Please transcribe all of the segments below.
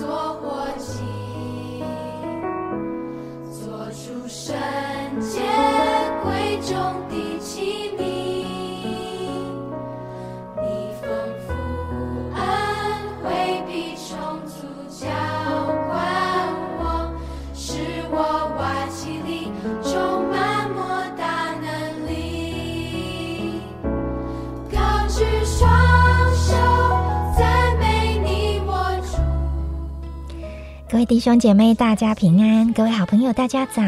做各位弟兄姐妹，大家平安；各位好朋友，大家早。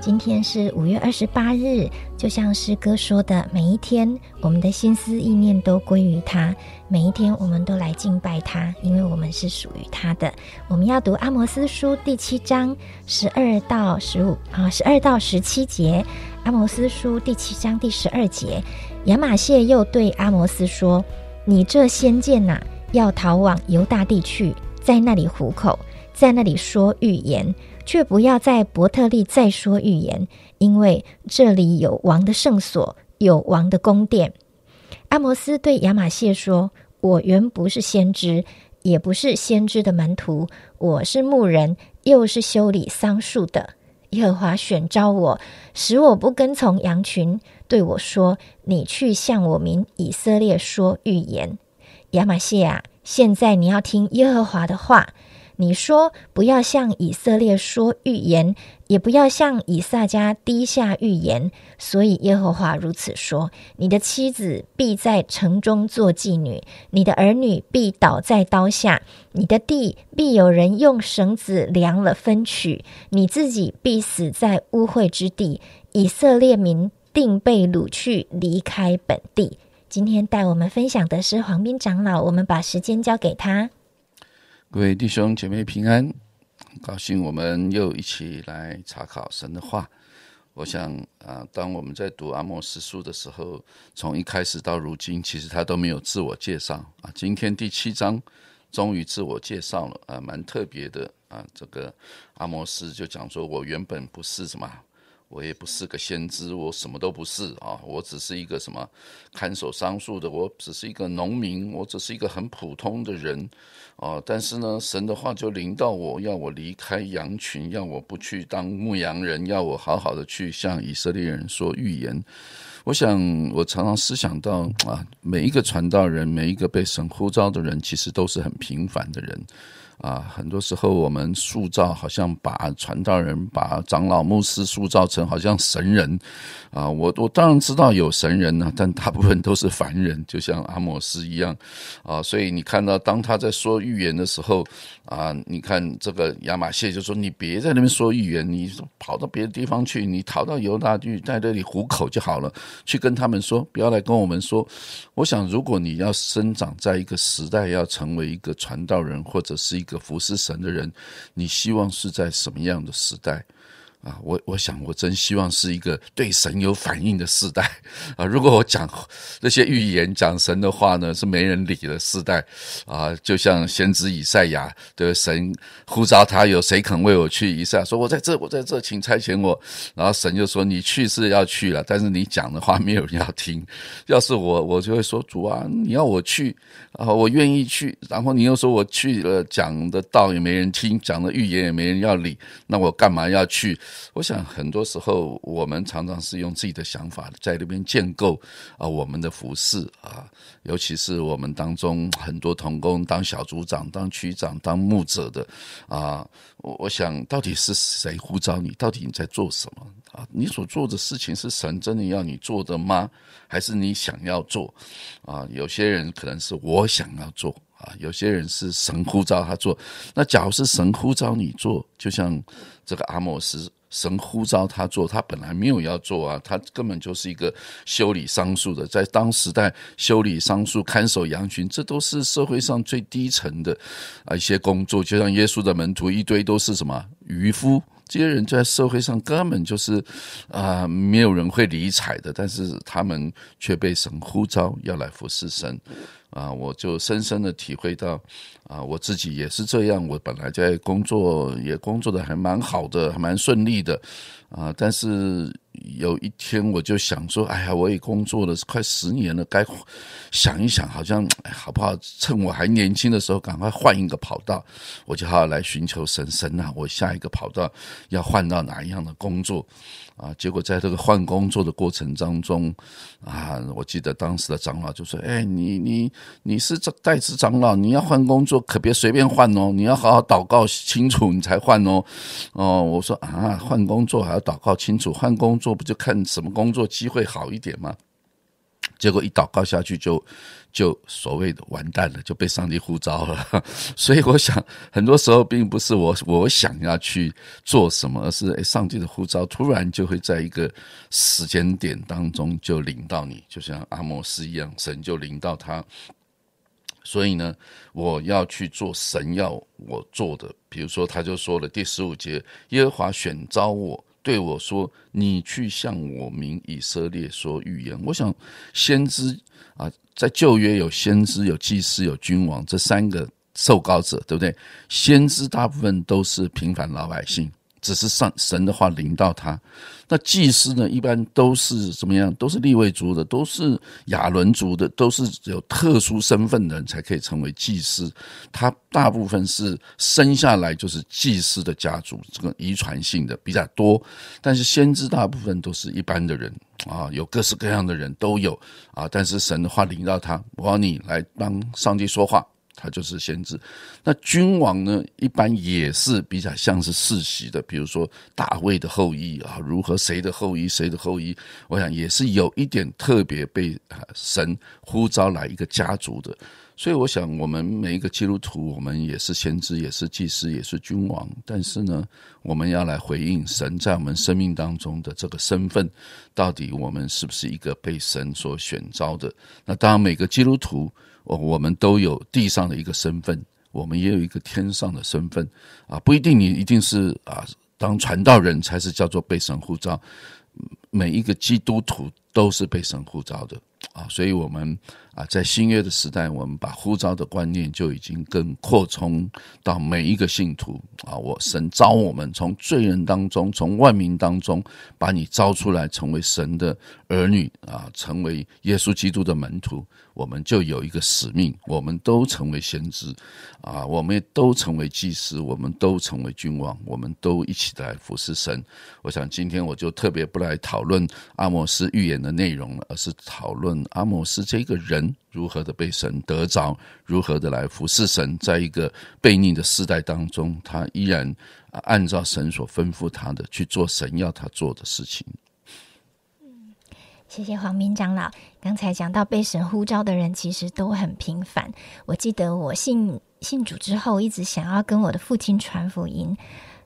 今天是五月二十八日，就像诗歌说的，每一天我们的心思意念都归于他，每一天我们都来敬拜他，因为我们是属于他的。我们要读阿摩斯书第七章十二到十五啊，十二到十七节。阿摩斯书第七章第十二节，亚玛谢又对阿摩斯说：“你这先见呐、要逃往犹大地去，在那里糊口，在那里说预言，却不要在伯特利再说预言，因为这里有王的圣所，有王的宫殿。”阿摩斯对亚玛谢说：“我原不是先知，也不是先知的门徒，我是牧人，又是修理桑树的。耶和华选召我，使我不跟从羊群，对我说：‘你去向我民以色列说预言。’亚玛谢啊，现在你要听耶和华的话。你说不要向以色列说预言，也不要向以撒家低下预言。所以耶和华如此说：你的妻子必在城中做妓女，你的儿女必倒在刀下，你的地必有人用绳子量了分取，你自己必死在污秽之地。以色列民定被掳去，离开本地。今天带我们分享的是黄斌长老，我们把时间交给他。各位弟兄姐妹平安，很高兴我们又一起来查考神的话。我想啊，当我们在读阿莫斯书的时候，从一开始到如今，其实他都没有自我介绍啊。今天第七章终于自我介绍了啊，蛮特别的啊。这个阿摩斯就讲说，我原本不是什么。我也不是个先知，我什么都不是啊！我只是一个什么看守桑树的，我只是一个农民，我只是一个很普通的人啊！但是呢，神的话就临到我，要我离开羊群，要我不去当牧羊人，要我好好的去向以色列人说预言。我想，我常常思想到啊，每一个传道人，每一个被神呼召的人，其实都是很平凡的人。啊，很多时候我们塑造好像把传道人、把长老、牧师塑造成好像神人啊。我我当然知道有神人呢，但大部分都是凡人，就像阿摩斯一样啊。所以你看到，当他在说预言的时候啊，你看这个亚马谢就说：“你别在那边说预言，你跑到别的地方去，你逃到犹大去，在这里糊口就好了。去跟他们说，不要来跟我们说。”我想，如果你要生长在一个时代，要成为一个传道人，或者是一个服侍神的人，你希望是在什么样的时代？啊，我我想，我真希望是一个对神有反应的时代 啊！如果我讲那些预言、讲神的话呢，是没人理的时代啊！就像先知以赛亚的神呼召他，有谁肯为我去？以赛亚说：“我在这，我在这，请差遣我。”然后神就说：“你去是要去了，但是你讲的话没有人要听。要是我，我就会说：主啊，你要我去啊，我愿意去。然后你又说我去了，讲的道也没人听，讲的预言也没人要理，那我干嘛要去？”我想很多时候，我们常常是用自己的想法在那边建构啊我们的服饰啊，尤其是我们当中很多童工当小组长、当区长、当牧者的啊，我想到底是谁呼召你？到底你在做什么啊？你所做的事情是神真的要你做的吗？还是你想要做？啊，有些人可能是我想要做。啊，有些人是神呼召他做，那假如是神呼召你做，就像这个阿莫斯，神呼召他做，他本来没有要做啊，他根本就是一个修理桑树的，在当时代修理桑树、看守羊群，这都是社会上最低层的啊一些工作。就像耶稣的门徒一堆都是什么渔夫，这些人在社会上根本就是啊没有人会理睬的，但是他们却被神呼召要来服侍神。啊，我就深深的体会到，啊，我自己也是这样。我本来在工作也工作的还蛮好的，还蛮顺利的，啊，但是有一天我就想说，哎呀，我也工作了快十年了，该想一想，好像好不好？趁我还年轻的时候，赶快换一个跑道，我就好好来寻求神神啊！我下一个跑道要换到哪一样的工作？啊，结果在这个换工作的过程当中，啊，我记得当时的长老就说：“哎，你你你是这代职长老，你要换工作可别随便换哦，你要好好祷告清楚你才换哦。”哦，我说啊，换工作还要祷告清楚，换工作不就看什么工作机会好一点吗？结果一祷告下去就。就所谓的完蛋了，就被上帝呼召了。所以我想，很多时候并不是我我想要去做什么，而是上帝的呼召突然就会在一个时间点当中就领到你，就像阿摩斯一样，神就领到他。所以呢，我要去做神要我做的。比如说，他就说了第十五节：耶和华选召我，对我说：“你去向我民以色列说预言。”我想，先知啊。在旧约有先知、有祭司、有君王这三个受膏者，对不对？先知大部分都是平凡老百姓，只是上神的话临到他。那祭司呢，一般都是怎么样？都是立位族的，都是亚伦族的，都是有特殊身份的人才可以成为祭司。他大部分是生下来就是祭司的家族，这个遗传性的比较多。但是先知大部分都是一般的人。啊，有各式各样的人都有啊，但是神的话领到他，我要你来帮上帝说话，他就是先知。那君王呢，一般也是比较像是世袭的，比如说大卫的后裔啊，如何谁的后裔，谁的后裔，我想也是有一点特别被神呼召来一个家族的。所以，我想，我们每一个基督徒，我们也是先知，也是祭司，也是君王。但是呢，我们要来回应神在我们生命当中的这个身份，到底我们是不是一个被神所选召的？那当然，每个基督徒，我我们都有地上的一个身份，我们也有一个天上的身份啊，不一定你一定是啊，当传道人才是叫做被神呼召。每一个基督徒都是被神呼召的啊，所以我们。啊，在新约的时代，我们把呼召的观念就已经更扩充到每一个信徒啊！我神招我们从罪人当中，从万民当中把你招出来，成为神的儿女啊，成为耶稣基督的门徒，我们就有一个使命，我们都成为先知啊，我们都成为祭司，我们都成为君王，我们都一起来服侍神。我想今天我就特别不来讨论阿摩斯预言的内容了，而是讨论阿摩斯这个人。如何的被神得着？如何的来服侍神？在一个悖逆的时代当中，他依然按照神所吩咐他的去做神要他做的事情。谢谢黄明长老。刚才讲到被神呼召的人，其实都很平凡。我记得我信信主之后，一直想要跟我的父亲传福音。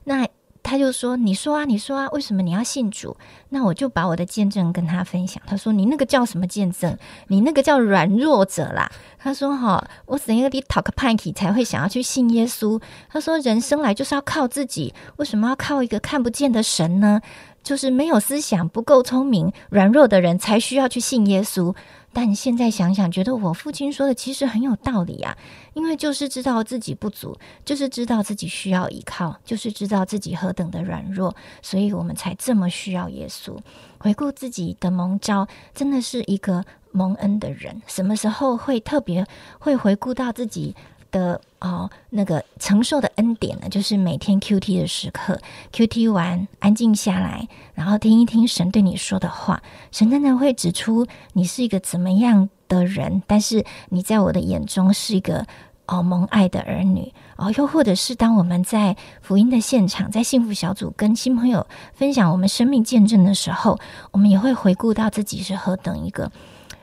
那他就说：“你说啊，你说啊，为什么你要信主？”那我就把我的见证跟他分享。他说：“你那个叫什么见证？你那个叫软弱者啦。”他说：“哈，我怎样的 talk panky 才会想要去信耶稣？”他说：“人生来就是要靠自己，为什么要靠一个看不见的神呢？就是没有思想、不够聪明、软弱的人才需要去信耶稣。”但现在想想，觉得我父亲说的其实很有道理啊。因为就是知道自己不足，就是知道自己需要依靠，就是知道自己何等的软弱，所以我们才这么需要耶稣。回顾自己的蒙召，真的是一个蒙恩的人。什么时候会特别会回顾到自己的哦那个承受的恩典呢？就是每天 Q T 的时刻，Q T 完安静下来，然后听一听神对你说的话，神真的会指出你是一个怎么样。的人，但是你在我的眼中是一个哦蒙爱的儿女哦，又或者是当我们在福音的现场，在幸福小组跟新朋友分享我们生命见证的时候，我们也会回顾到自己是何等一个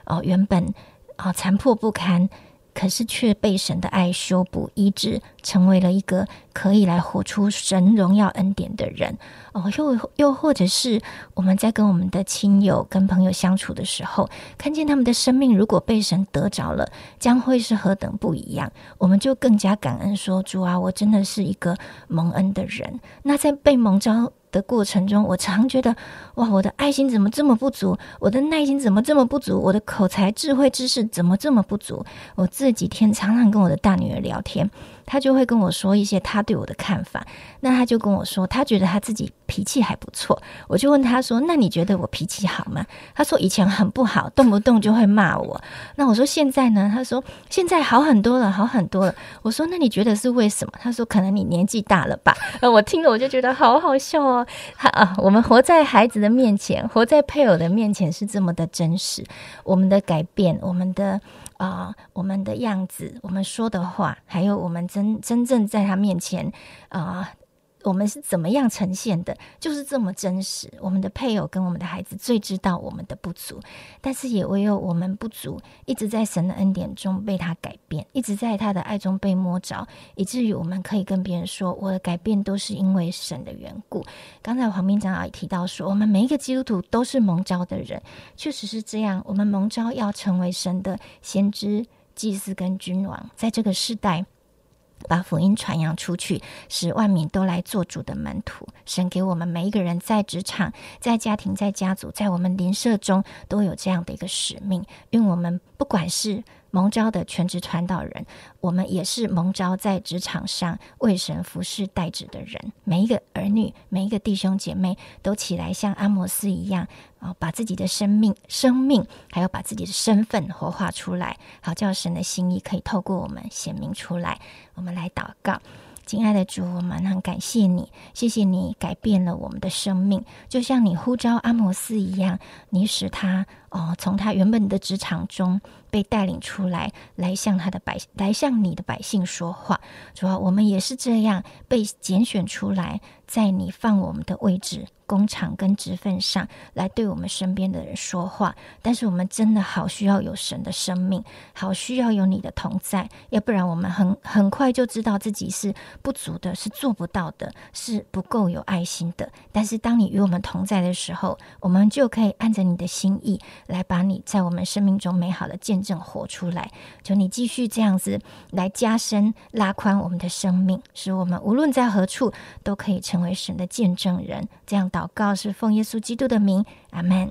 哦原本啊残破不堪。可是却被神的爱修补医治，成为了一个可以来活出神荣耀恩典的人哦。又又或者是我们在跟我们的亲友、跟朋友相处的时候，看见他们的生命如果被神得着了，将会是何等不一样。我们就更加感恩说：主啊，我真的是一个蒙恩的人。那在被蒙召的过程中，我常觉得，哇，我的爱心怎么这么不足？我的耐心怎么这么不足？我的口才、智慧、知识怎么这么不足？我这几天常常跟我的大女儿聊天。他就会跟我说一些他对我的看法，那他就跟我说，他觉得他自己脾气还不错。我就问他说：“那你觉得我脾气好吗？”他说：“以前很不好，动不动就会骂我。”那我说：“现在呢？”他说：“现在好很多了，好很多了。”我说：“那你觉得是为什么？”他说：“可能你年纪大了吧。”呃，我听了我就觉得好好笑哦。他啊，我们活在孩子的面前，活在配偶的面前是这么的真实，我们的改变，我们的。啊，我们的样子，我们说的话，还有我们真真正在他面前啊。我们是怎么样呈现的？就是这么真实。我们的配偶跟我们的孩子最知道我们的不足，但是也唯有我们不足，一直在神的恩典中被他改变，一直在他的爱中被摸着，以至于我们可以跟别人说：“我的改变都是因为神的缘故。”刚才黄明长老也提到说，我们每一个基督徒都是蒙召的人，确实是这样。我们蒙召要成为神的先知、祭司跟君王，在这个时代。把福音传扬出去，使万民都来做主的门徒。神给我们每一个人，在职场、在家庭、在家族、在我们邻舍中，都有这样的一个使命。因为我们不管是。蒙召的全职传道人，我们也是蒙召在职场上为神服侍代职的人。每一个儿女，每一个弟兄姐妹，都起来像阿摩斯一样啊，把自己的生命、生命，还有把自己的身份活化出来，好叫神的心意可以透过我们显明出来。我们来祷告。亲爱的主，我们很感谢你，谢谢你改变了我们的生命，就像你呼召阿摩斯一样，你使他哦从他原本的职场中被带领出来，来向他的百来向你的百姓说话。主要我们也是这样被拣选出来。在你放我们的位置、工厂跟职份上来对我们身边的人说话，但是我们真的好需要有神的生命，好需要有你的同在，要不然我们很很快就知道自己是不足的，是做不到的，是不够有爱心的。但是当你与我们同在的时候，我们就可以按着你的心意来把你在我们生命中美好的见证活出来。求你继续这样子来加深、拉宽我们的生命，使我们无论在何处都可以成。为神的见证人，这样祷告是奉耶稣基督的名，阿门。